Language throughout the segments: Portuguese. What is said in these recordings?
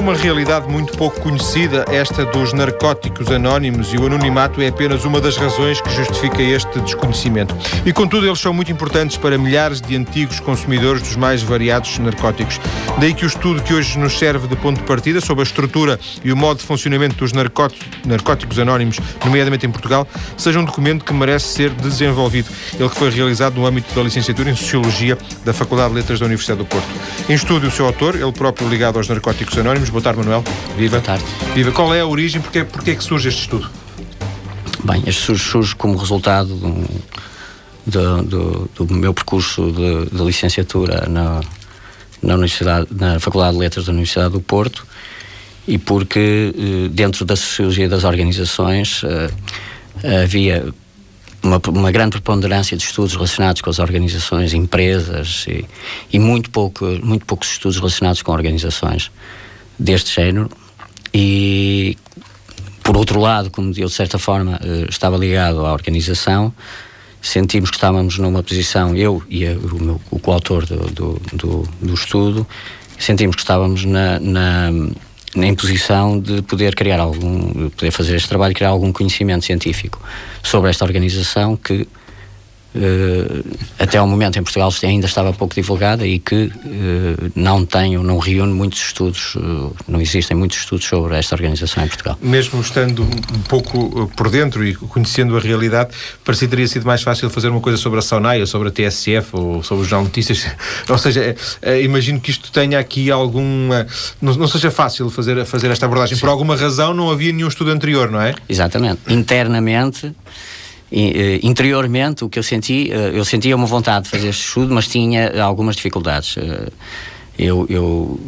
uma realidade muito pouco conhecida, esta dos narcóticos anónimos, e o anonimato é apenas uma das razões que justifica este desconhecimento. E contudo, eles são muito importantes para milhares de antigos consumidores dos mais variados narcóticos. Daí que o estudo que hoje nos serve de ponto de partida sobre a estrutura e o modo de funcionamento dos narcóticos anónimos, nomeadamente em Portugal, seja um documento que merece ser desenvolvido. Ele que foi realizado no âmbito da licenciatura em Sociologia da Faculdade de Letras da Universidade do Porto. Em estúdio, o seu autor, ele próprio ligado aos narcóticos anónimos. Boa tarde, Manuel. Viva. Boa tarde. Viva. Qual é a origem? Porquê, porquê é que surge este estudo? Bem, este surge, surge como resultado do, do, do, meu percurso de, de licenciatura na, na, Universidade, na Faculdade de Letras da Universidade do Porto e porque eh, dentro da sociologia das organizações eh, havia uma, uma, grande preponderância de estudos relacionados com as organizações, empresas e, e, muito, pouco, muito poucos estudos relacionados com organizações deste género. E, por outro lado, como eu de certa forma eh, estava ligado à organização, sentimos que estávamos numa posição, eu e o, meu, o coautor do, do, do, do estudo, sentimos que estávamos na, na em posição de poder criar algum, poder fazer este trabalho, criar algum conhecimento científico sobre esta organização que até ao momento em Portugal ainda estava pouco divulgada e que uh, não tem não reúne muitos estudos, uh, não existem muitos estudos sobre esta organização em Portugal. Mesmo estando um pouco por dentro e conhecendo a realidade, parecia que teria sido mais fácil fazer uma coisa sobre a SONAI, ou sobre a TSF, ou sobre os Jornal Notícias. ou seja, imagino que isto tenha aqui alguma... Não, não seja fácil fazer, fazer esta abordagem. Sim. Por alguma razão não havia nenhum estudo anterior, não é? Exatamente. Internamente eh, interiormente o que eu senti, eh, eu sentia uma vontade de fazer este estudo, mas tinha algumas dificuldades. Eh, eu, eu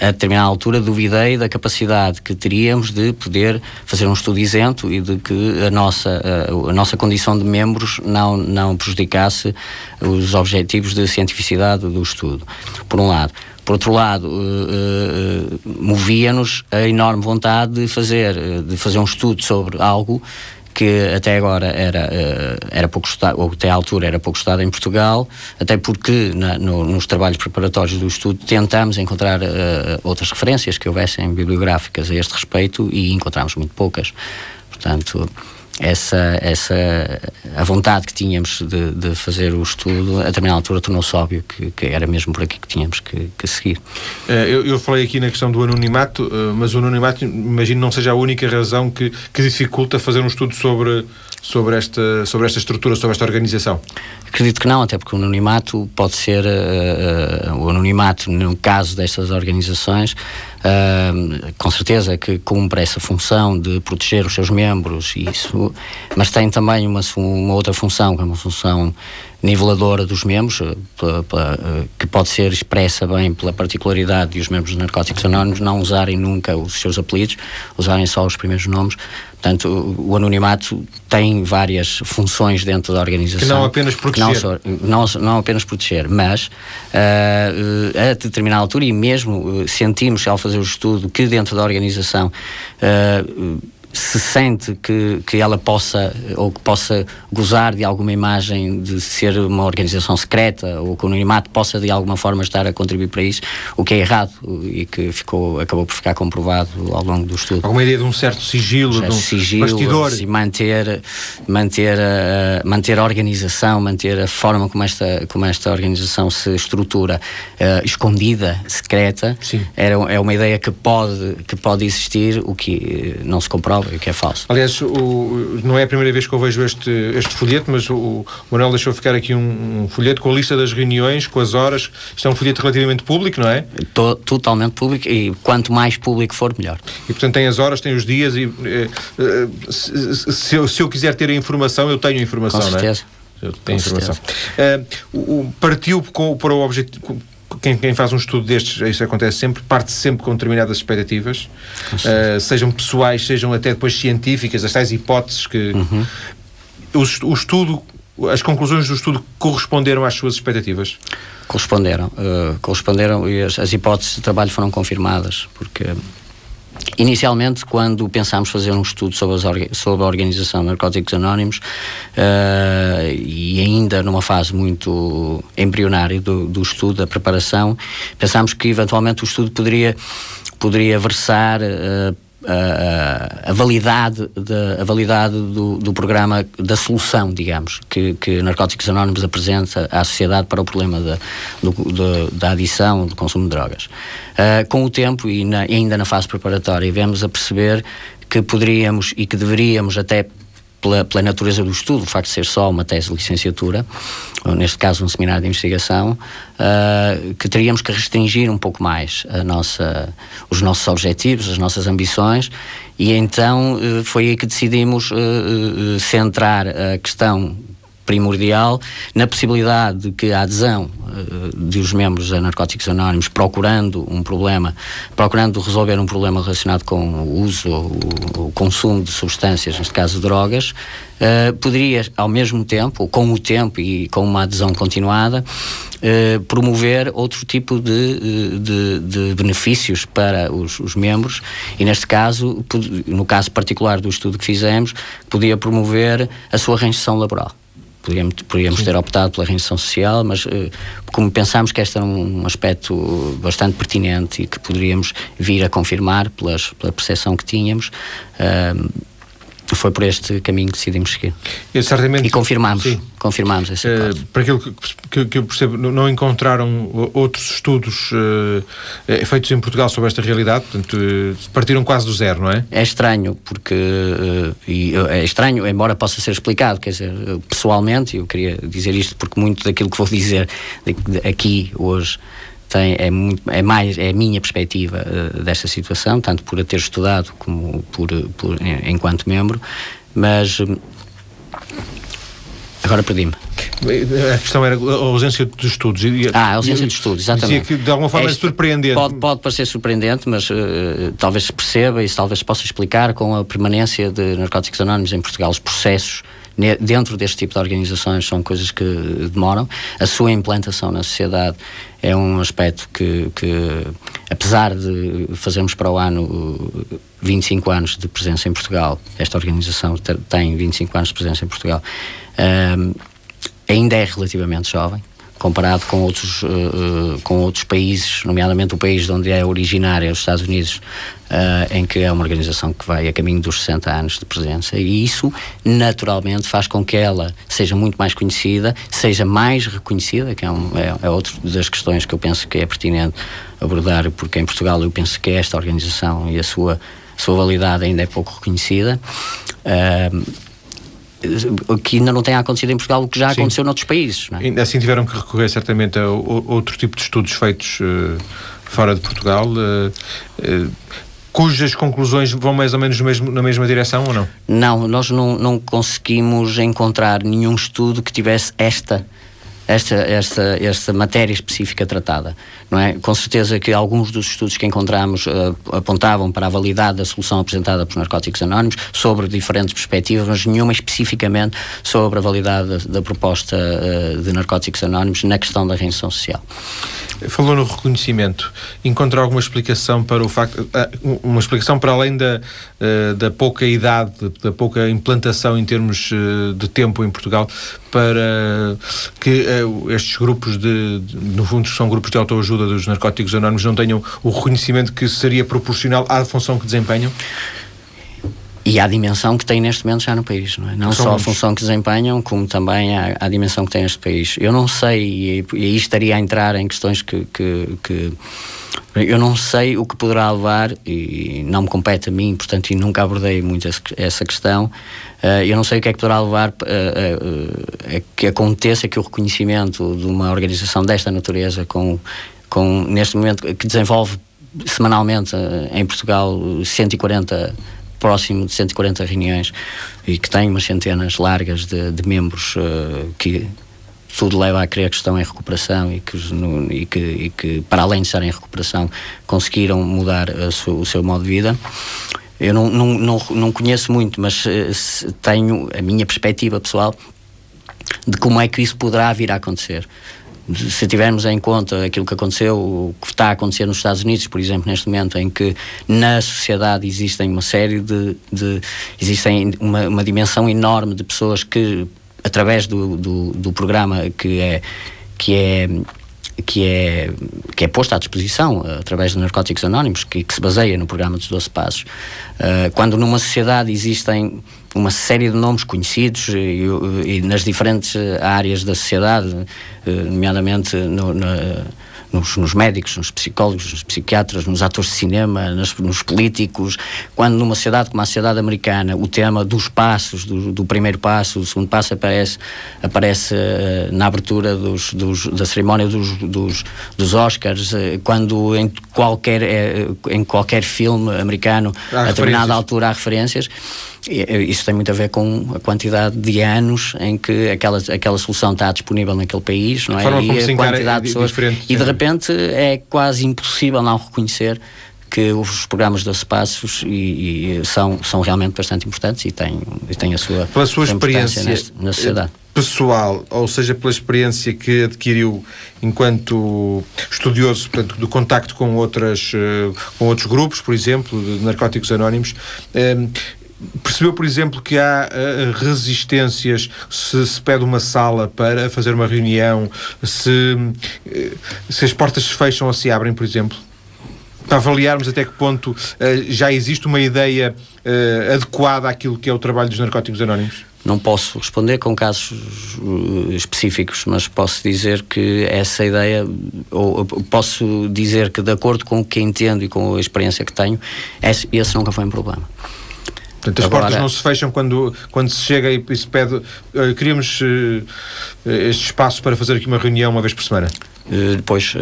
a determinada altura duvidei da capacidade que teríamos de poder fazer um estudo isento e de que a nossa, a, a nossa condição de membros não, não prejudicasse os objetivos de cientificidade do estudo, por um lado. Por outro lado, uh, uh, movia-nos a enorme vontade de fazer, de fazer um estudo sobre algo que até agora era, eh, era pouco estudado, ou até à altura era pouco estudado em Portugal, até porque na, no, nos trabalhos preparatórios do estudo tentamos encontrar uh, outras referências que houvessem bibliográficas a este respeito e encontramos muito poucas. Portanto, essa, essa a vontade que tínhamos de, de fazer o estudo, a determinada altura tornou-se óbvio que, que, era mesmo por aqui que tínhamos que, que seguir. Eh, eu, eu, falei aqui na questão do anonimato, eh, mas o anonimato, imagino, não seja a única razão que, que dificulta fazer um estudo sobre, sobre, esta, sobre esta estrutura, sobre esta organização. Acredito que não, até porque o anonimato pode ser, uh, uh, o anonimato, no caso destas organizações, uh, com certeza que cumpre essa função de proteger os seus membros, isso, mas tem também uma, uma outra função, que é uma função niveladora dos membros, que pode ser expressa bem pela particularidade de os membros dos Narcóticos Anónimos não usarem nunca os seus apelidos, usarem só os primeiros nomes. Portanto, o anonimato tem várias funções dentro da organização. Que não apenas proteger. Não, não, não apenas proteger, mas uh, a determinada altura, e mesmo sentimos ao fazer o estudo que dentro da organização uh, se sente que, que ela possa ou que possa gozar de alguma imagem de ser uma organização secreta ou que o anonimato possa de alguma forma estar a contribuir para isso, o que é errado e que ficou, acabou por ficar comprovado ao longo do estudo. Alguma ideia de um certo sigilo, um certo de um sigilo, bastidor. E manter, manter, a, manter a organização, manter a forma como esta, como esta organização se estrutura uh, escondida, secreta, Sim. Era, é uma ideia que pode, que pode existir, o que não se comprova o que é falso. Aliás, o, não é a primeira vez que eu vejo este, este folheto, mas o, o Manuel deixou ficar aqui um, um, folheto com a lista das reuniões, com as horas. Isto é um folheto relativamente público, não é? Tô, totalmente público e quanto mais público for, melhor. E portanto tem as horas, tem os dias e eh, eh, se, se, eu, se eu quiser ter a informação, eu tenho a informação, com certeza. não é? Eu tenho informação. Uh, o, partiu com, para o objetivo quem, quem, faz um estudo destes, isso acontece sempre, parte sempre com determinadas expectativas, uh, sejam pessoais, sejam até depois científicas, as tais hipóteses que. Uhum. O, o, estudo, as conclusões do estudo corresponderam às suas expectativas? Corresponderam. Uh, corresponderam e as, as hipóteses de trabalho foram confirmadas, porque Inicialmente, quando pensámos fazer um estudo sobre, sobre a organização de Narcóticos Anónimos, uh, e ainda numa fase muito embrionária do, do estudo, da preparação, pensámos que eventualmente o estudo poderia poderia versar uh, a, a, validade, de, a validade do, do, programa, da solução, digamos, que, que Narcóticos Anónimos apresenta à sociedade para o problema da, do, da adição, do consumo de drogas. Uh, com o tempo e, na, e ainda na fase preparatória, vemos a perceber que poderíamos e que deveríamos até pela, pela, natureza do estudo, o facto de ser só uma tese de licenciatura, ou neste caso um seminário de investigação, uh, que teríamos que restringir um pouco mais nossa, os nossos objetivos, as nossas ambições, e então uh, foi aí que decidimos uh, centrar a questão primordial na possibilidade de que a adesão uh, dos membros a Narcóticos Anónimos procurando um problema, procurando resolver um problema relacionado com o uso ou o consumo de substâncias, neste caso drogas, uh, poderia, ao mesmo tempo, com o tempo e com uma adesão continuada, uh, promover outro tipo de, de, de benefícios para os, os, membros e, neste caso, no caso particular do estudo que fizemos, podia promover a sua reinserção laboral. Poderíamos ter optado pela reinserção social, mas uh, como pensámos que este era um aspecto bastante pertinente e que poderíamos vir a confirmar pelas, pela percepção que tínhamos, uh, foi por este caminho que decidimos seguir. Eu, certamente, e confirmamos, sim. confirmamos essa uh, Para aquilo que, que, que, eu percebo, não encontraram outros estudos uh, feitos em Portugal sobre esta realidade, portanto, uh, partiram quase do zero, não é? É estranho, porque e, é estranho, embora possa ser explicado, quer dizer, pessoalmente, eu queria dizer isto porque muito daquilo que vou dizer aqui hoje tem, é, muito, é mais é a minha perspectiva uh, desta situação, tanto por a ter estudado como por, por enquanto membro, mas uh, agora perdi-me. A questão era a ausência de estudos. Ah, a ausência de estudos, exatamente. Que de alguma forma é surpreendente. Pode, pode parecer surpreendente, mas uh, talvez se perceba e talvez se possa explicar com a permanência de narcóticos anónimos em Portugal, os processos dentro deste tipo de organizações são coisas que demoram. A sua implantação na sociedade é um aspecto que, que apesar de fazermos para o ano 25 anos de presença em Portugal, esta organização tem 25 anos de presença em Portugal, um, ainda é relativamente jovem comparado com outros, uh, com outros países, nomeadamente o país de onde é originária, os Estados Unidos, uh, em que é uma organização que vai a caminho dos 60 anos de presença, e isso naturalmente faz com que ela seja muito mais conhecida, seja mais reconhecida, que é, um, é, é outra das questões que eu penso que é pertinente abordar, porque em Portugal eu penso que esta organização e a sua, sua validade ainda é pouco reconhecida. Que ainda não tem acontecido em Portugal, o que já Sim. aconteceu noutros países. É? Assim tiveram que recorrer certamente a outro tipo de estudos feitos uh, fora de Portugal. Uh, uh, cujas conclusões vão mais ou menos mesmo, na mesma direção ou não? Não, nós não, não conseguimos encontrar nenhum estudo que tivesse esta esta, esta, esta matéria específica tratada. Não é? Com certeza que alguns dos estudos que encontramos uh, apontavam para a validade da solução apresentada pelos narcóticos anónimos sobre diferentes perspectivas, mas nenhuma especificamente sobre a validade da, da proposta uh, de narcóticos anónimos na questão da reinserção social. Falou no reconhecimento. Encontra alguma explicação para o facto. Ah, uma explicação para além da, da pouca idade, da pouca implantação em termos de tempo em Portugal, para que estes grupos de, de, no fundo, são grupos de autoajuda dos narcóticos anónimos, não tenham o reconhecimento que seria proporcional à função que desempenham? E à dimensão que tem neste momento já no país, não é? Não só a função que desempenham, como também a, a dimensão que tem neste país. Eu não sei, e, e aí estaria a entrar em questões que, que, que eu não sei o que poderá levar, e não me compete a mim, portanto, e nunca abordei muito essa questão, Uh, eu não sei o que é que poderá levar uh, uh, a que aconteça que o reconhecimento de uma organização desta natureza, com, com neste momento, que desenvolve semanalmente em Portugal 140 próximo de 140 reuniões e que tem umas centenas largas de, de membros que tudo leva a crer que estão em recuperação e que, no, e que, e que, para além de estar em recuperação, conseguiram mudar su, o seu modo de vida. Eu não, não, não, não conheço muito, mas uh, tenho a minha perspectiva pessoal de como é que isso poderá vir a acontecer. Se tivermos em conta aquilo que aconteceu, o que está a acontecer nos Estados Unidos, por exemplo, neste momento em que na sociedade existem uma série de. de existem uma, uma dimensão enorme de pessoas que, através do, do, do programa que é, que é que é, que é posto à disposição uh, através de Narcóticos Anónimos, que, que, se baseia no programa dos 12 Passos. Uh, quando numa sociedade existem uma série de nomes conhecidos e, e nas diferentes áreas da sociedade, nomeadamente no, na nos, nos, médicos, nos psicólogos, nos psiquiatras, nos atores de cinema, nos, nos, políticos, quando numa sociedade como a sociedade americana o tema dos passos, do, do primeiro passo, do segundo passo aparece, aparece uh, na abertura dos, dos, da cerimónia dos, dos, dos Oscars, uh, quando em qualquer, uh, em qualquer filme americano, a determinada altura há referências, isso tem muito a ver com a quantidade de anos em que aquela, aquela solução está disponível naquele país, não é? e a quantidade de pessoas. E de repente é quase impossível não reconhecer que os programas de passos e, e, são, são realmente bastante importantes e têm, e têm a sua, pela sua experiência na sociedade. Pessoal, ou seja, pela experiência que adquiriu enquanto estudioso portanto, do contacto com, outras, eh, com outros grupos, por exemplo, de narcóticos anónimos, eh, Percebeu, por exemplo, que há uh, resistências se se pede uma sala para fazer uma reunião, se, uh, se as portas se fecham ou se abrem, por exemplo? Para avaliarmos até que ponto uh, já existe uma ideia adequada àquilo que é o trabalho dos narcóticos anónimos? Não posso responder com casos específicos, mas posso dizer que essa ideia, ou posso dizer que, de acordo com o que entendo e com a experiência que tenho, esse, nunca foi um problema. Portanto, as Agora, portas não se fecham quando, quando se chega e, e se pede. Uh, queríamos uh, este espaço para fazer aqui uma reunião uma vez por semana. Uh, depois,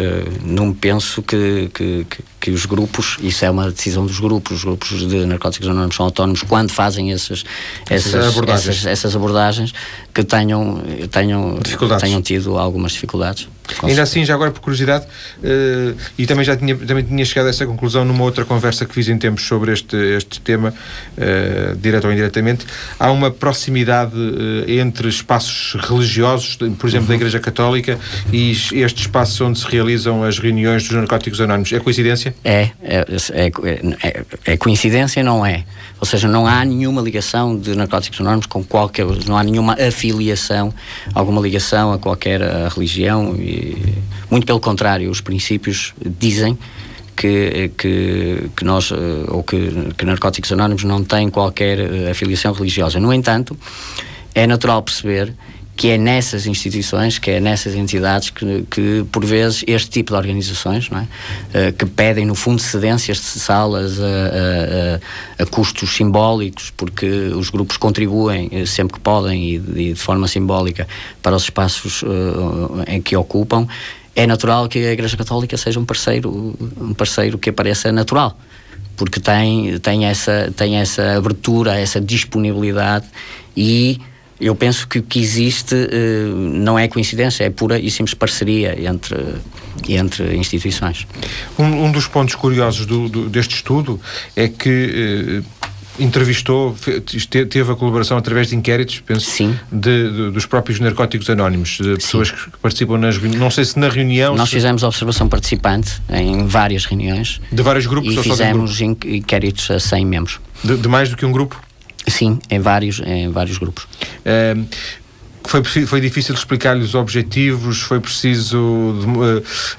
não penso que, que, que, que, os grupos, isso é uma decisão dos grupos, os grupos de narcóticos anónimos são autónomos quando fazem essas, essas, essas, abordagens. Essas, essas abordagens que tenham, tenham, tenham tido algumas dificuldades. Ainda assim, já agora por curiosidade, uh, e também já tinha, também tinha chegado a essa conclusão numa outra conversa que fiz em tempos sobre este, este tema, uh, direto ou indiretamente, há uma proximidade uh, entre espaços religiosos, por exemplo, uhum. da Igreja Católica, e estes espaços onde se realizam as reuniões dos narcóticos anónimos. É coincidência? É, é, é, é, é coincidência, não é? Ou seja, não há nenhuma ligação de narcóticos anónimos com qualquer, não há nenhuma afiliação, alguma ligação a qualquer a religião. E, muito pelo contrário, os princípios dizem que, que, que nós, eh, ou que, que narcóticos anónimos não têm qualquer eh, afiliação religiosa. No entanto, é natural perceber que é nessas instituições, que é nessas entidades que, que por vezes, este tipo de organizações, não é? Uh, que pedem, no fundo, cedências de salas a, a, a, custos simbólicos, porque os grupos contribuem eh, sempre que podem e de, de forma simbólica para os espaços uh, em que ocupam, é natural que a Igreja Católica seja um parceiro, um parceiro que apareça natural porque tem, tem, essa, tem essa abertura, essa disponibilidade e eu penso que o que existe uh, não é coincidência, é pura e simples parceria entre, entre instituições. Um, um dos pontos curiosos do, do, deste estudo é que. Uh, entrevistou, teve a colaboração através de inquéritos, penso, Sim. De, de, dos próprios narcóticos anónimos, de pessoas Sim. que participam nas reuniões, não sei se na reunião... Nós se... fizemos observação participante em várias reuniões. De vários grupos? E fizemos inquéritos a 100 membros. De, de mais do que um grupo? Sim, em vários, em vários grupos. Uh, foi, foi difícil explicar-lhe os objetivos? Foi preciso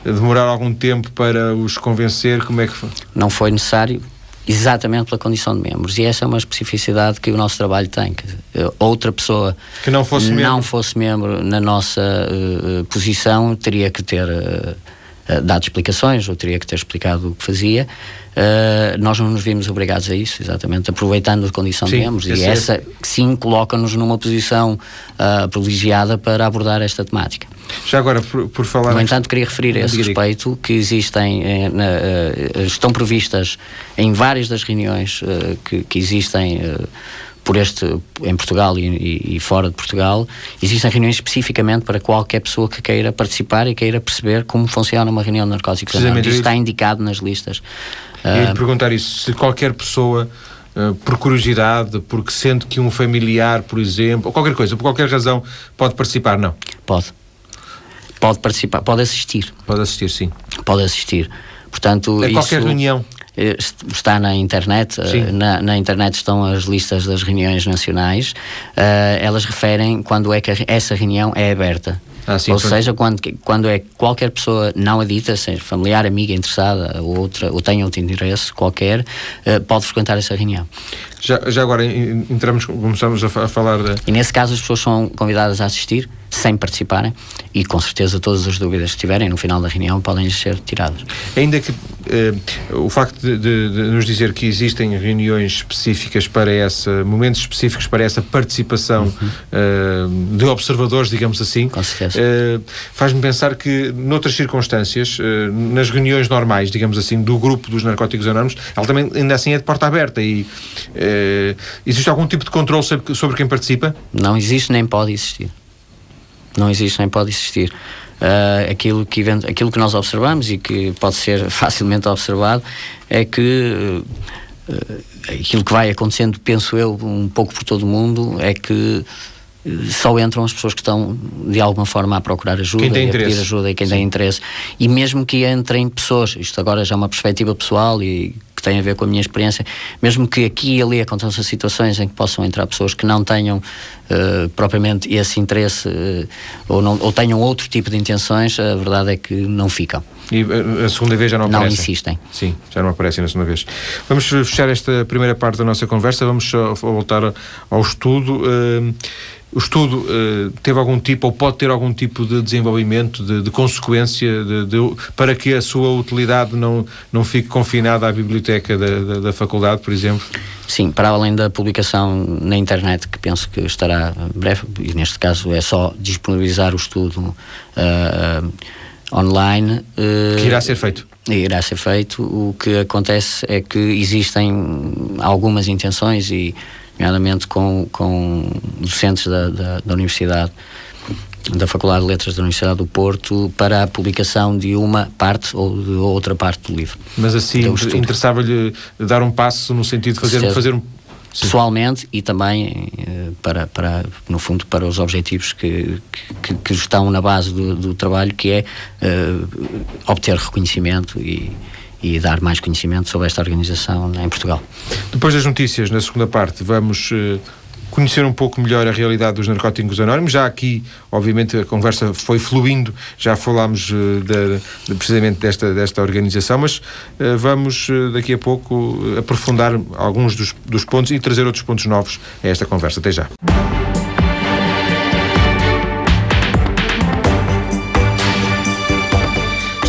eh, demorar algum tempo para os convencer? Como é que foi? Não foi necessário, exatamente pela condição de membros. E essa é uma especificidade que o nosso trabalho tem. Que eh, outra pessoa que não fosse, não membro. fosse membro na nossa uh, posição teria que ter uh, dado explicações ou teria que ter explicado o que fazia. Uh, nós não nos vimos obrigados a isso, exatamente, aproveitando a condição sim, de membros. E é essa, sim, coloca-nos numa posição uh, privilegiada para abordar esta temática. Já agora, por, por falar. No entanto, queria referir a esse respeito que existem, eh, na, estão previstas em várias das reuniões que, que, existem por este, em Portugal e, e, fora de Portugal, existem reuniões especificamente para qualquer pessoa que queira participar e queira perceber como funciona uma reunião de narcóticos anónimos. Isso está indicado nas listas. Eu ia lhe perguntar isso, se qualquer pessoa Uh, por curiosidade, porque sente que um familiar, por exemplo, ou qualquer coisa, por qualquer razão, pode participar, não? Pode. Pode participar, pode assistir. Pode assistir, sim. Pode assistir. Portanto, a isso, qualquer reunião. Está na internet, eh, na, na, internet estão as listas das reuniões nacionais, uh, elas referem quando é que essa reunião é aberta. Ah, sim, ou seja, quando, quando é qualquer pessoa não adita, seja familiar, amiga, interessada ou, outra, ou tenha outro interesse qualquer, uh, pode frequentar essa reunião. Já, já agora entramos, começamos a, falar de... E nesse caso as pessoas são convidadas a assistir sem participarem e com certeza todas as dúvidas que tiverem no final da reunião podem ser tiradas. Ainda que eh, o facto de, de, de, nos dizer que existem reuniões específicas para essa, momentos específicos para essa participação uhum. eh, de observadores, digamos assim, eh, faz-me pensar que noutras circunstâncias, eh, nas reuniões normais, digamos assim, do grupo dos narcóticos anónimos, ela também ainda assim é de porta aberta e eh, existe algum tipo de controle sobre, sobre quem participa? Não existe nem pode existir. Não existe nem pode existir. Uh, aquilo, que, aquilo que nós observamos e que pode ser facilmente observado é que uh, aquilo que vai acontecendo, penso eu, um pouco por todo o mundo, é que só entram as pessoas que estão de alguma forma a procurar ajuda quem tem e a pedir ajuda e quem Sim. tem interesse e mesmo que entrem pessoas isto agora já é uma perspectiva pessoal e que tem a ver com a minha experiência mesmo que aqui e ali aconteçam situações em que possam entrar pessoas que não tenham uh, propriamente esse interesse uh, ou, não, ou tenham outro tipo de intenções a verdade é que não ficam e eh, a segunda vez já não aparecem? Não insistem. Sim, já não aparecem na segunda vez. Vamos fechar esta primeira parte da nossa conversa, vamos voltar ao estudo. O estudo teve algum tipo, ou pode ter algum tipo de desenvolvimento, de, de consequência, de, de, para que a sua utilidade não, não fique confinada à biblioteca da, da, da, faculdade, por exemplo? Sim, para além da publicação na internet, que penso que estará breve, e neste caso é só disponibilizar o estudo uh, online. Que irá ser feito? Irá ser feito. O que acontece é que existem algumas intenções e nomeadamente com, com docentes da, da, da Universidade da Faculdade de Letras da Universidade do Porto para a publicação de uma parte ou de outra parte do livro. Mas assim, interessava-lhe dar um passo no sentido de fazer, fazer um pessoalmente e também eh, para, para, no fundo, para os objetivos que, que, que estão na base do, do trabalho, que é uh, obter reconhecimento e, e dar mais conhecimento sobre esta organização em Portugal. Depois das notícias, na segunda parte, vamos uh, conhecer um pouco melhor a realidade dos narcóticos anónimos. Já aqui, obviamente, a conversa foi fluindo, já falámos uh, de, de, precisamente desta, desta organização, mas uh, vamos daqui a pouco aprofundar alguns dos, dos pontos e trazer outros pontos novos a esta conversa. Até já.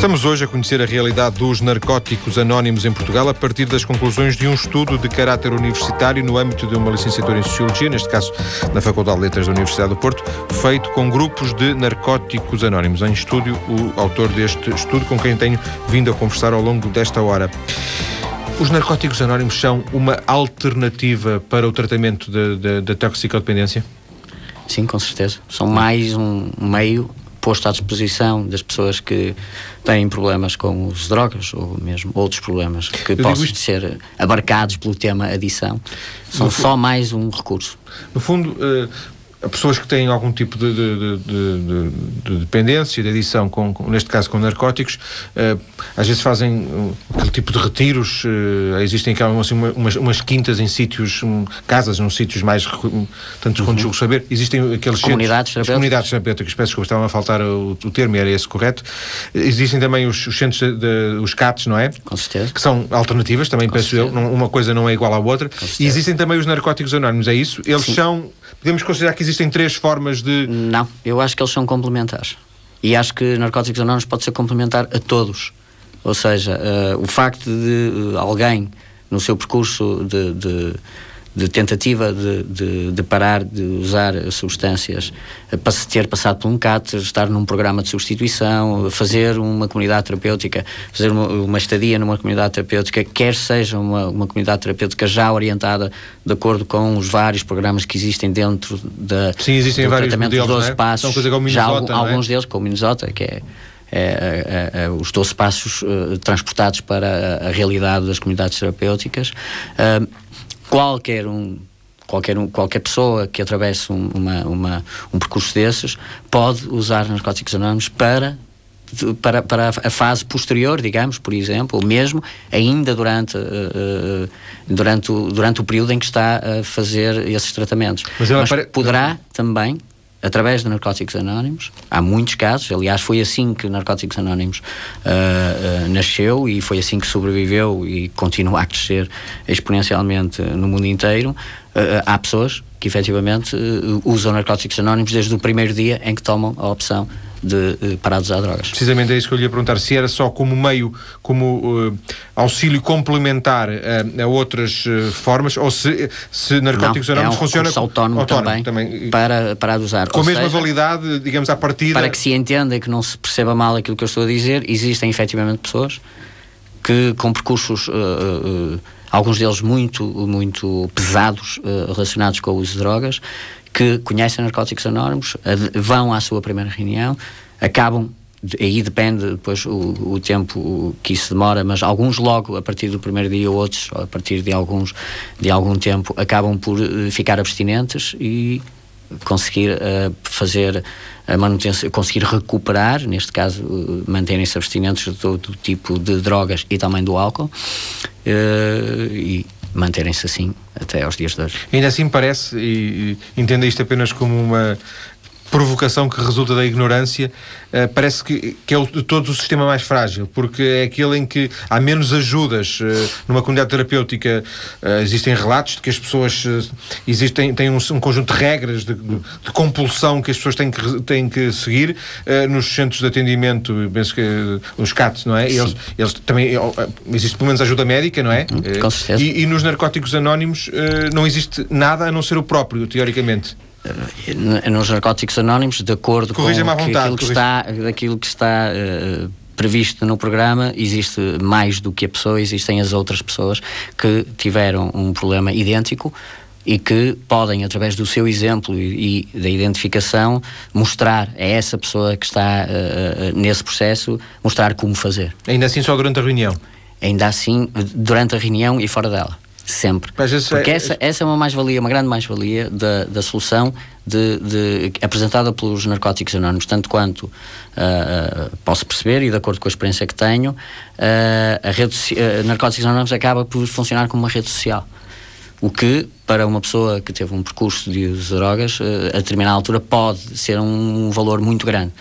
Estamos hoje a conhecer a realidade dos narcóticos anónimos em Portugal a partir das conclusões de um estudo de caráter universitário no âmbito de uma licenciatura em Sociologia, neste caso na Faculdade de Letras da Universidade do Porto, feito com grupos de narcóticos anónimos. Em estúdio, o autor deste estudo, com quem tenho vindo a conversar ao longo desta hora. Os narcóticos anónimos são uma alternativa para o tratamento da toxicodependência? Sim, com certeza. São mais um meio posto à disposição das pessoas que têm problemas com os drogas ou mesmo outros problemas que Eu possam isto... ser abarcados pelo tema adição. São no só mais um recurso. No fundo, uh, pessoas que têm algum tipo de, de, de, de dependência, de adição, com, com, neste caso com narcóticos, uh, às vezes fazem uh, aquele tipo de retiros, uh, existem cá assim, umas, umas, quintas em sítios, um, casas nos sítios mais, tantos uhum. julgo saber, existem aqueles comunidades centros, comunidades terapêuticas, peço desculpa, estavam a faltar o, o termo, era esse correto. Existem também os, os centros, os CATs, não é? Com certeza. Que são alternativas, também com penso certeza. eu, uma coisa não é igual à outra. E existem também os narcóticos anónimos, é isso? Eles Sim. são, podemos considerar que existem três formas de. Não, eu acho que eles são complementares. E acho que Narcóticos Anónimos pode ser complementar a todos. Ou seja, uh, o facto de uh, alguém, no seu percurso de, de de tentativa de, de, de, parar de usar substâncias, para ter passado por um CAT, estar num programa de substituição, fazer uma comunidade terapêutica, fazer uma, uma estadia numa comunidade terapêutica, quer seja uma, uma comunidade terapêutica já orientada de acordo com os vários programas que existem dentro da, Sim, existem do vários tratamento modelos, dos 12 é? passos, já alguns, é? alguns deles, como o Minnesota, que é é, é, é, os 12 passos uh, transportados para a, a, realidade das comunidades terapêuticas. Qualquer um qualquer, um, qualquer pessoa que atravesse um, uma, uma, um percurso desses pode usar narcóticos anónimos para para, para a fase posterior, digamos, por exemplo, ou mesmo ainda durante, uh, durante, o, durante o período em que está a fazer esses tratamentos. Mas, Mas poderá também através de Narcóticos Anónimos. Há muitos casos, aliás, foi assim que Narcóticos Anónimos uh, uh, nasceu e foi assim que sobreviveu e continua a crescer exponencialmente no mundo inteiro. Uh, há pessoas que efetivamente usam Narcóticos Anónimos desde o primeiro dia em que tomam a opção de uh, parar de usar drogas. Precisamente é isso que eu lhe ia perguntar, se era só como meio, como uh, auxílio complementar a, a outras uh, formas, ou se, se narcóticos não, anónimos é um funciona autónomo, autónomo também, também, para, para usar. Com ou a mesma seja, validade, digamos, à partida. Para que se entenda e que não se perceba mal aquilo que eu estou a dizer, existem efetivamente pessoas que com percursos alguns deles muito, muito pesados relacionados com o uso de drogas, que conhecem narcóticos anónimos, vão à sua primeira reunião, acabam aí depende depois o, o, tempo que isso demora, mas alguns logo a partir do primeiro dia, outros a partir de alguns de algum tempo acabam por uh, ficar abstinentes e conseguir uh, fazer a manutenção, conseguir recuperar, neste caso uh, manterem-se abstinentes de todo tipo de drogas e também do álcool e manterem-se assim até aos dias de hoje. Ainda assim parece, e, e entenda isto apenas como uma provocação que resulta da ignorância, uh, parece que, que é o, de todo o sistema mais frágil, porque é aquele em que há menos ajudas. Uh, numa comunidade terapêutica uh, existem relatos de que as pessoas existem, têm um, um, conjunto de regras de, de, de, compulsão que as pessoas têm que, têm que seguir. nos centros de atendimento, penso que os CATs, não é? Eles, eles, também existe pelo menos ajuda médica, não é? Uhum, com certeza. E, e nos narcóticos anónimos não existe nada a não ser o próprio, teoricamente. Eh, nos narcóticos anónimos, de acordo com vontade, aquilo, que está, aquilo que está uh, previsto no programa, existe mais do que a pessoa, existem as outras pessoas que tiveram um problema idêntico e que podem, através do seu exemplo e, e da identificação, mostrar a essa pessoa que está uh, nesse processo, mostrar como fazer. Ainda assim, só durante a reunião? Ainda assim, durante a reunião e fora dela sempre. Porque é, essa, essa é uma mais-valia, uma grande mais-valia da, da solução de, de, apresentada pelos narcóticos anónimos, tanto quanto uh, posso perceber e de acordo com a experiência que tenho, uh, a rede, uh, narcóticos anónimos acaba por funcionar como uma rede social. O que, para uma pessoa que teve um percurso de uso de drogas, a determinada altura pode ser um valor muito grande,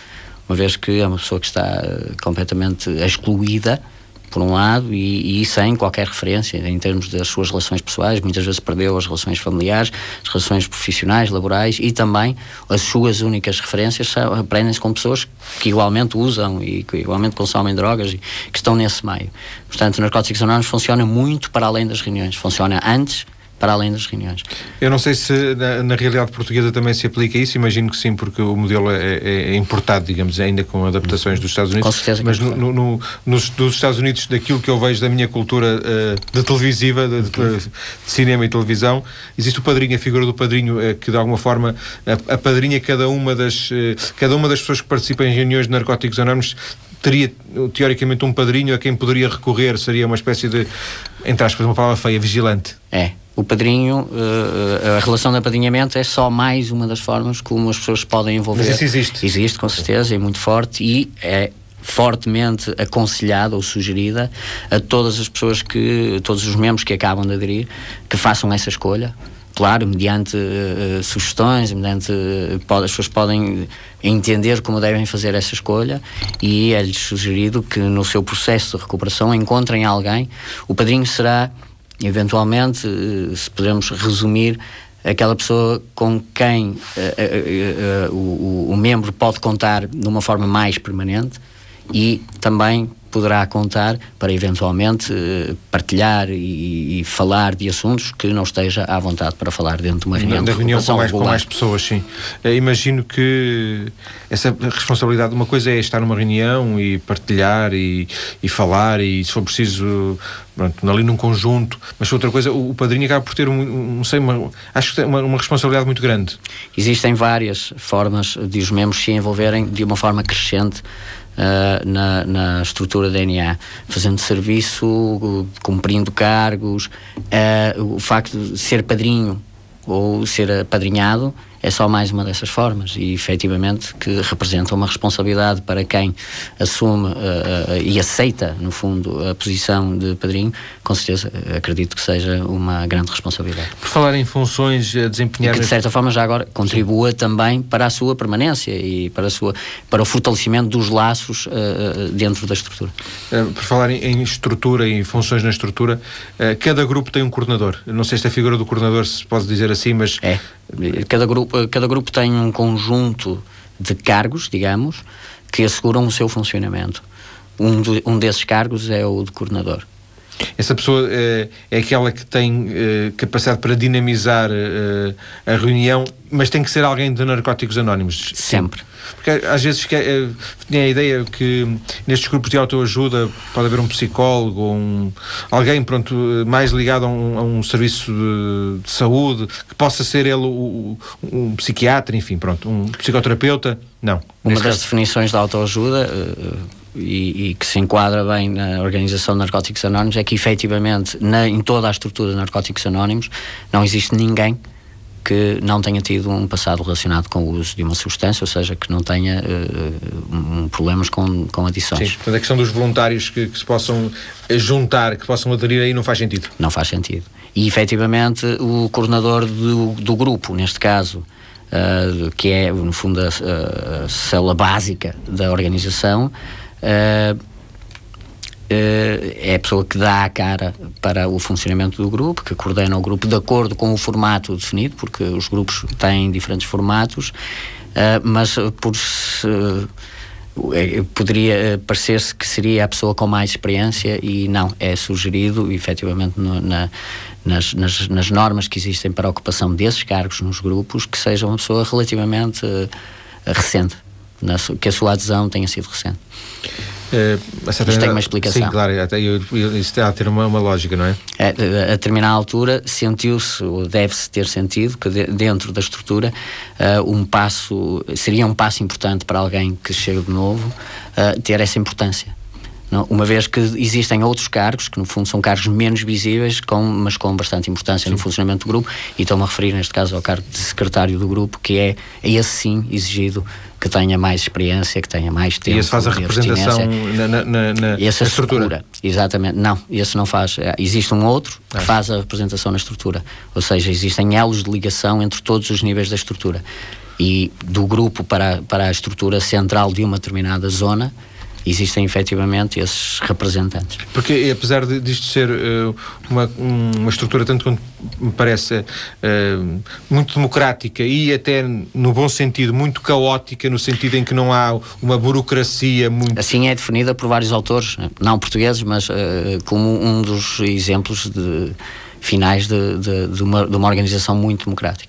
uma vez que é uma pessoa que está completamente excluída por um lado, e, e, sem qualquer referência em termos das suas relações pessoais, muitas vezes perdeu as relações familiares, as relações profissionais, laborais e também as suas únicas referências aprendem-se com pessoas que igualmente usam e que igualmente consomem drogas e que estão nesse meio. Portanto, Narcóticos Anónimos funciona muito para além das reuniões, funciona antes para além das reuniões. Eu não sei se na, na, realidade portuguesa também se aplica isso, imagino que sim, porque o modelo é, é, é importado, digamos, ainda com adaptações dos Estados Unidos. Com certeza. Mas no, no, no, nos dos Estados Unidos, daquilo que eu vejo da minha cultura uh, de televisiva, de, de, de, cinema e televisão, existe o padrinho, a figura do padrinho, uh, que de alguma forma a, a padrinha cada uma das uh, cada uma das pessoas que participam em reuniões de narcóticos anónimos teria teoricamente um padrinho a quem poderia recorrer, seria uma espécie de, entre aspas, uma palavra feia, vigilante. É, o padrinho, uh, a relação de apadrinhamento é só mais uma das formas como as pessoas podem envolver. Mas isso existe? Existe, com certeza, é muito forte e é fortemente aconselhada ou sugerida a todas as pessoas que, todos os membros que acabam de aderir, que façam essa escolha. Claro, mediante uh, sugestões, mediante uh, pode, as pessoas podem entender como devem fazer essa escolha e é-lhes sugerido que no seu processo de recuperação encontrem alguém. O padrinho será eventualmente, eh, se pudermos resumir, aquela pessoa com quem uh, uh, uh, o, o, membro pode contar de uma forma mais permanente e também poderá contar para eventualmente partilhar e, e, falar de assuntos que não esteja à vontade para falar dentro de uma reunião. Da reunião com mais, com mais, pessoas, sim. imagino que essa responsabilidade, uma coisa é estar numa reunião e partilhar e, e falar e se for preciso pronto, ali num conjunto, mas outra coisa, o, o padrinho acaba por ter um, não sei, uma, acho que tem uma, uma, responsabilidade muito grande. Existem várias formas de os membros se envolverem de uma forma crescente uh, na, na estrutura DNA, fazendo serviço, cumprindo cargos, uh, o facto de ser padrinho ou ser apadrinhado é só mais uma dessas formas e efetivamente que representa uma responsabilidade para quem assume uh, uh, e aceita, no fundo, a posição de padrinho, com certeza acredito que seja uma grande responsabilidade. Por falar em funções. E que de certa forma já agora contribua Sim. também para a sua permanência e para, a sua, para o fortalecimento dos laços uh, dentro da estrutura. por falar em, em, estrutura e funções na estrutura, cada grupo tem um coordenador. Não sei se a figura do coordenador se pode dizer assim, mas. É. Cada grupo, cada grupo tem um conjunto de cargos, digamos, que asseguram o seu funcionamento. Um, de, um desses cargos é o de coordenador. Essa pessoa é, é aquela que tem é, capacidade para dinamizar é, a reunião, mas tem que ser alguém de Narcóticos Anónimos. Sempre. Porque às vezes tinha a ideia que nestes grupos de autoajuda pode haver um psicólogo, um, alguém pronto, mais ligado a um, a um serviço de, de, saúde, que possa ser ele o, um psiquiatra, enfim, pronto, um psicoterapeuta. Não. Uma das caso... definições da autoajuda. E, e, que se enquadra bem na Organização de Narcóticos Anónimos é que efetivamente na, em toda a estrutura de Narcóticos Anónimos não existe ninguém que não tenha tido um passado relacionado com o uso de uma substância, ou seja, que não tenha uh, um, problemas com, com adições. Sim, portanto a questão dos voluntários que, que, se possam juntar, que possam aderir aí não faz sentido. Não faz sentido. E efetivamente o coordenador do, do grupo, neste caso, uh, que é no fundo a, a, célula básica da organização, Uh, é a pessoa que dá a cara para o funcionamento do grupo, que coordena o grupo de acordo com o formato definido, porque os grupos têm diferentes formatos, uh, mas por uh, poderia parecer-se que seria a pessoa com mais experiência e não, é sugerido, efetivamente, no, na, nas, nas, nas, normas que existem para a ocupação desses cargos nos grupos, que seja uma pessoa relativamente recente que a sua adesão tenha sido recente. Uh, Isto tem uma explicação. Sim, claro, até eu, eu, isso está a ter uma, uma lógica, não é? é a determinada altura sentiu-se, ou deve-se ter sentido, que de, dentro da estrutura uh, um passo, seria um passo importante para alguém que chega de novo uh, ter essa importância. Não, uma vez que existem outros cargos, que no fundo são cargos menos visíveis, com, mas com bastante importância sim. no funcionamento do grupo, e estou-me a referir neste caso ao cargo de secretário do grupo, que é, é esse sim exigido que tenha mais experiência, que tenha mais tempo. E esse faz a representação na, na, na, na esse estrutura? Exatamente. Não, esse não faz. É, existe um outro que ah. faz a representação na estrutura. Ou seja, existem elos de ligação entre todos os níveis da estrutura. E do grupo para, para a estrutura central de uma determinada zona, existem efetivamente esses representantes. Porque apesar de, disto ser uh, uma, uma estrutura, tanto quanto me parece, uh, muito democrática e até no bom sentido, muito caótica, no sentido em que não há uma burocracia muito. Assim é definida por vários autores, não portugueses, mas uh, como um dos exemplos de finais de, de, de, uma, de uma organização muito democrática.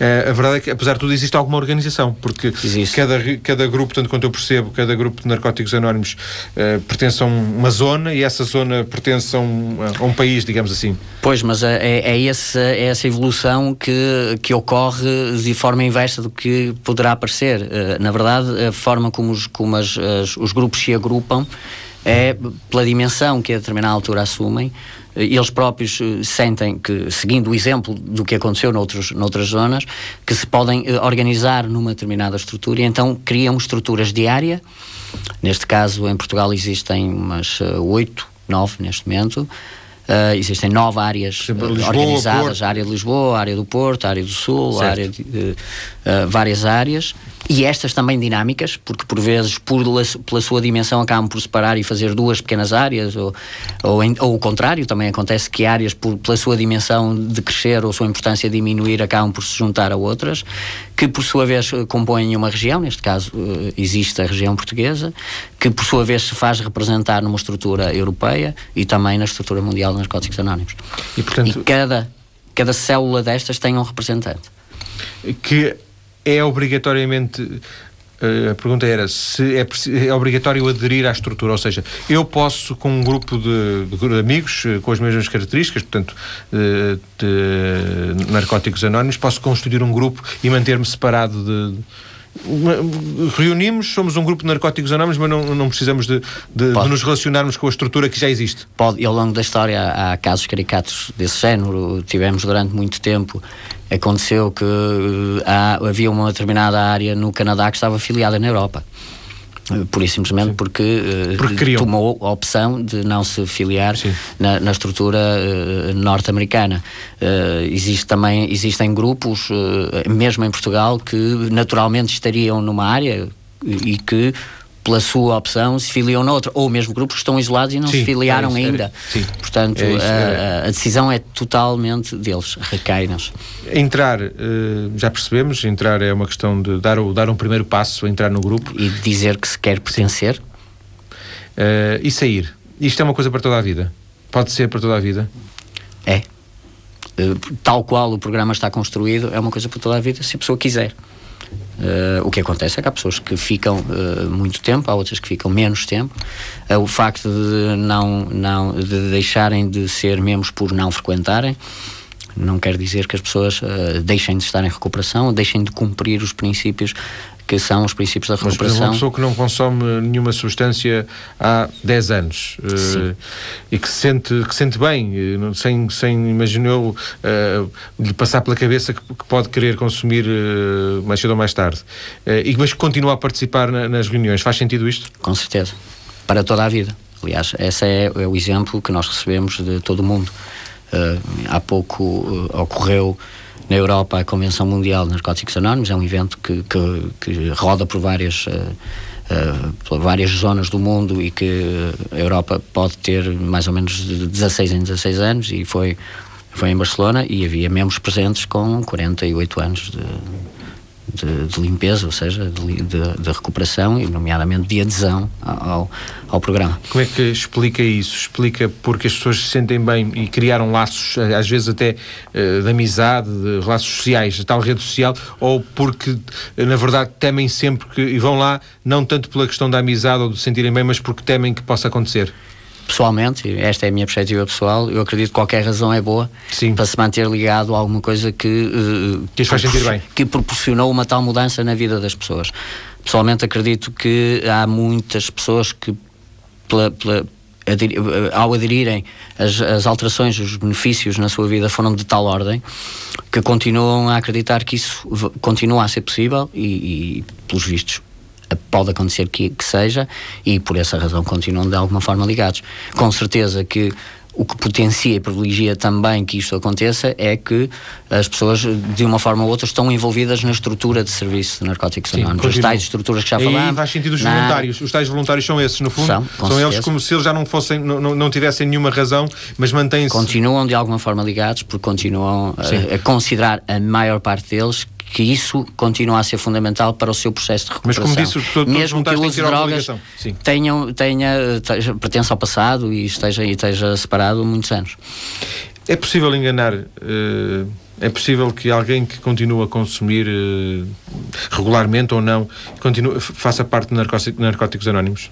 Uh, a verdade é que, apesar de tudo, existe alguma organização, porque cada, cada grupo, tanto quanto eu percebo, cada grupo de narcóticos anónimos uh, pertence a uma zona e essa zona pertence a um, a um país, digamos assim. Pois, mas é, é, é, essa, é essa evolução que, que ocorre de forma inversa do que poderá parecer. Uh, na verdade, a forma como os, como as, as, os grupos se agrupam é pela dimensão que a determinada altura assumem eles próprios eh, sentem que, seguindo o exemplo do que aconteceu noutros, noutras zonas, que se podem eh, organizar numa determinada estrutura e então criam estruturas de área. Neste caso, em Portugal existem umas eh, oito, nove neste momento. Uh, existem nove áreas exemplo, Lisboa, organizadas, a área de Lisboa, a área do Porto, a área do Sul, área de, uh, várias áreas, e estas também dinâmicas, porque por vezes, por, pela sua dimensão, acabam por separar e fazer duas pequenas áreas, ou, ou, em, ou o contrário, também acontece que áreas, por, pela sua dimensão de crescer ou sua importância diminuir, acabam por se juntar a outras, que por sua vez compõem uma região, neste caso eh, existe a região portuguesa, que por sua vez se faz representar numa estrutura europeia e também na estrutura mundial de narcóticos anónimos. E, portanto, e cada, cada célula destas tem um representante. Que é obrigatoriamente Uh, a pergunta era se é, é, obrigatório aderir à estrutura, ou seja, eu posso com um grupo de, de amigos uh, com as mesmas características, portanto, uh, de narcóticos anónimos, posso constituir um grupo e manter-me separado de, reunimos, somos um grupo de narcóticos anónimos, mas não, não precisamos de, de, de, nos relacionarmos com a estrutura que já existe. Pode, e ao longo da história há casos caricatos desse género, tivemos durante muito tempo. Aconteceu que uh, há, havia uma determinada área no Canadá que estava afiliada na Europa. Por isso simplesmente porque, eh, porque tomou a opção de não se filiar na, na, estrutura uh, norte-americana. Uh, existe também, existem grupos, uh, mesmo em Portugal, que naturalmente estariam numa área e que pela sua opção, se filiam noutra, ou mesmo grupos que estão isolados e não sim, se filiaram é isso, ainda. É, Portanto, é isso, a, a, decisão é totalmente deles, recai-nos. Entrar, eh, já percebemos, entrar é uma questão de dar, dar um primeiro passo, entrar no grupo. E dizer que se quer pertencer. Uh, e sair. Isto é uma coisa para toda a vida? Pode ser para toda a vida? É. Uh, tal qual o programa está construído, é uma coisa para toda a vida, se a pessoa quiser. Uh, o que acontece é que há pessoas que ficam uh, muito tempo, há outras que ficam menos tempo. Uh, o facto de não, não de deixarem de ser membros por não frequentarem não quer dizer que as pessoas deixem de estar em recuperação, deixem de cumprir os princípios que são os princípios da recuperação. Mas, por exemplo, uma pessoa que não consome nenhuma substância há 10 anos uh, e que se sente, que sente bem, uh, sem, sem imaginou uh, lhe passar pela cabeça que, que pode querer consumir mais cedo ou mais tarde, e, mas que continua a participar na, nas reuniões. Faz sentido isto? Com certeza. Para toda a vida. Aliás, esse é, é o exemplo que nós recebemos de todo o mundo. há pouco ocorreu na Europa a Convenção Mundial de Narcóticos Anónimos, é um evento que, que, que roda por várias, uh, uh, por várias zonas do mundo e que a Europa pode ter mais ou menos de 16 em 16 anos e foi, foi em Barcelona e havia membros presentes com 48 anos de de, de limpeza, ou seja, de, de, de, recuperação e, nomeadamente, de adesão ao, ao programa. Como é que explica isso? Explica porque as pessoas se sentem bem e criaram laços, às vezes até uh, de amizade, de laços sociais, a tal rede social, ou porque, na verdade, temem sempre que, e vão lá, não tanto pela questão da amizade ou de se sentirem bem, mas porque temem que possa acontecer? Pessoalmente, esta é a minha perspectiva pessoal, eu acredito que qualquer razão é boa Sim. para se manter ligado a alguma coisa que, uh, que, faz sentir bem. que proporcionou uma tal mudança na vida das pessoas. Pessoalmente acredito que há muitas pessoas que pela, pela, aderir, eh, ao aderirem as, as alterações, os benefícios na sua vida foram de tal ordem que continuam a acreditar que isso continua a ser possível e, e pelos vistos pode acontecer que, que seja e por essa razão continuam de alguma forma ligados. Com certeza que o que potencia e privilegia também que isto aconteça é que as pessoas, de uma forma ou outra, estão envolvidas na estrutura de serviço de narcóticos anónimos. As tais estruturas que já falámos. E faz sentido os na... voluntários. Os tais voluntários são esses, no fundo? São, são eles como se eles já não fossem, não, não tivessem nenhuma razão, mas mantêm-se. Continuam de alguma forma ligados, porque continuam a, a considerar a maior parte deles que isso continua a ser fundamental para o seu processo de recuperação. Mas como disse, todo, mesmo que o uso de drogas tenha, tenha, tenha, pertença ao passado e esteja, e esteja separado muitos anos. É possível enganar? Uh, é possível que alguém que continua a consumir uh, regularmente ou não continue, faça parte de narcóticos, narcóticos anónimos?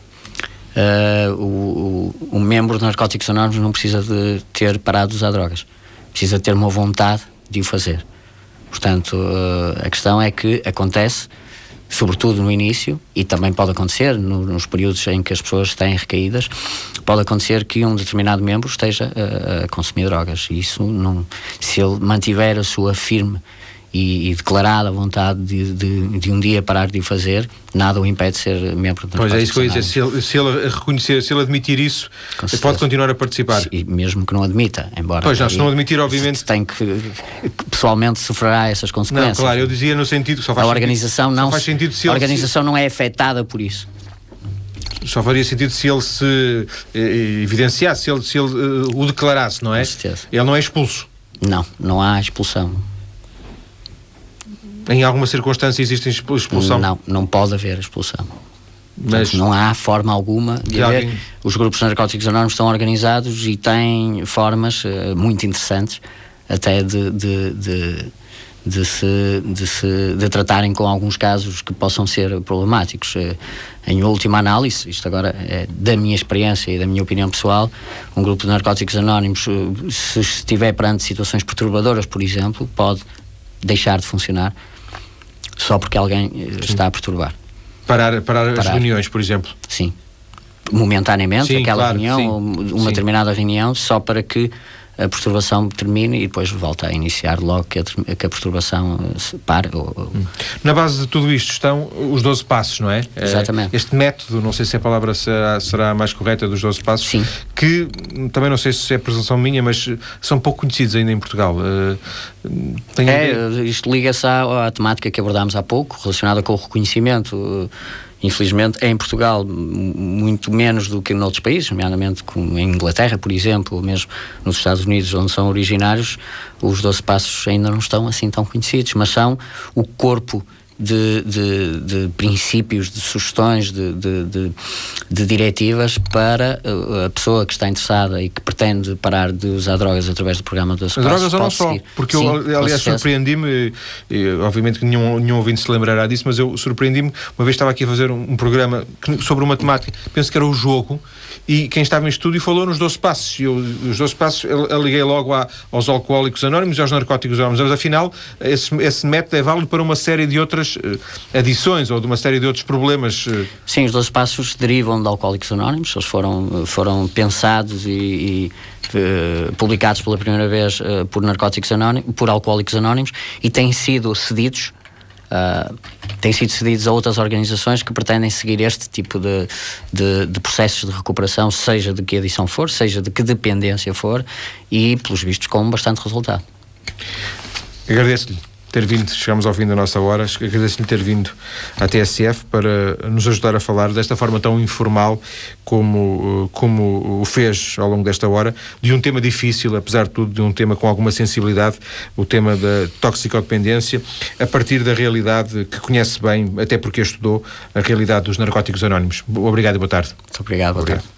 Uh, o, o, o, membro de Narcóticos Anónimos não precisa de ter parado de usar drogas. Precisa ter uma vontade de o fazer. Portanto, eh, a questão é que acontece, sobretudo no início, e também pode acontecer no, nos períodos em que as pessoas têm recaídas, pode acontecer que um determinado membro esteja a, a consumir drogas. E isso, não, se ele mantiver a sua firme e, e declarada a vontade de, de, de, um dia parar de o fazer, nada o impede de ser membro da Pois é isso que eu ia dizer, se ele, se ele reconhecer, se ele admitir isso, pode continuar a participar. E mesmo que não admita, embora. Pois não, se não admitir, obviamente. Tem que, pessoalmente sofrerá essas consequências. Não, claro, eu dizia no sentido que só faz a organização sentido, não faz sentido se a organização se... não é afetada por isso só faria sentido se ele se eh, evidenciasse, se ele, se ele uh, o declarasse, não é? Com certeza. Ele não é expulso. Não, não há expulsão. Em alguma circunstância existe expulsão? Não, não pode haver expulsão. Mas Portanto, não há forma alguma de, haver. Alguém... Os grupos narcóticos anónimos estão organizados e têm formas uh, muito interessantes até de, de, de, de, se, de se de tratarem com alguns casos que possam ser problemáticos. Uh, em última análise, isto agora é da minha experiência e da minha opinião pessoal, um grupo de narcóticos anónimos, uh, se estiver perante situações perturbadoras, por exemplo, pode deixar de funcionar só porque alguém uh, está a perturbar. Parar, parar, parar, as reuniões, por exemplo? Sim. Momentaneamente, sim, aquela claro, reunião, sim, uma sim. determinada reunião, só para que a perturbação termine e depois volta a iniciar logo que a, que a perturbação eh, se pare. Ou, Na base de tudo isto estão os 12 passos, não é? Eh, Exatamente. Este método, não sei se a palavra será, será mais correta dos 12 passos, Sim. que também não sei se é presunção minha, mas são pouco conhecidos ainda em Portugal. Eh, é, isto liga-se à, à temática que abordámos há pouco, relacionada com o reconhecimento infelizmente, em Portugal, muito menos do que em outros países, nomeadamente como em Inglaterra, por exemplo, ou mesmo nos Estados Unidos, onde são originários, os 12 passos ainda não estão assim tão conhecidos, mas são o corpo de, de, de, princípios, de sugestões, de, de, de, diretivas para uh, a pessoa que está interessada e que pretende parar de usar drogas através do programa das Drogas ou não só, porque Sim, eu, aliás, surpreendi-me, obviamente que nenhum, nenhum ouvinte se lembrará disso, mas eu surpreendi-me, uma vez estava aqui a fazer um, um programa que, sobre uma temática, penso que era o jogo, e quem estava em estúdio falou nos 12 passos. E eu, os 12 passos liguei logo à, aos alcoólicos anónimos e aos narcóticos anónimos. Mas afinal, esse, esse método é válido para uma série de outras uh, adições ou de uma série de outros problemas. Uh. Sim, os 12 passos derivam de alcoólicos anónimos. Eles foram, foram pensados e, e publicados pela primeira vez por narcóticos anónimos, por alcoólicos anónimos e têm sido cedidos Uh, têm sido cedidos a outras organizações que pretendem seguir este tipo de, de, de, processos de recuperação, seja de que adição for, seja de que dependência for, e, pelos vistos, com bastante resultado. Agradeço-lhe ter vindo, chegamos ao fim da nossa hora, agradeço-lhe ter vindo à TSF para nos ajudar a falar desta forma tão informal como, como o fez ao longo desta hora, de um tema difícil, apesar de tudo, de um tema com alguma sensibilidade, o tema da toxicodependência, a partir da realidade que conhece bem, até porque estudou, a realidade dos narcóticos anónimos. Obrigado e boa tarde. Muito obrigado, boa obrigado. tarde.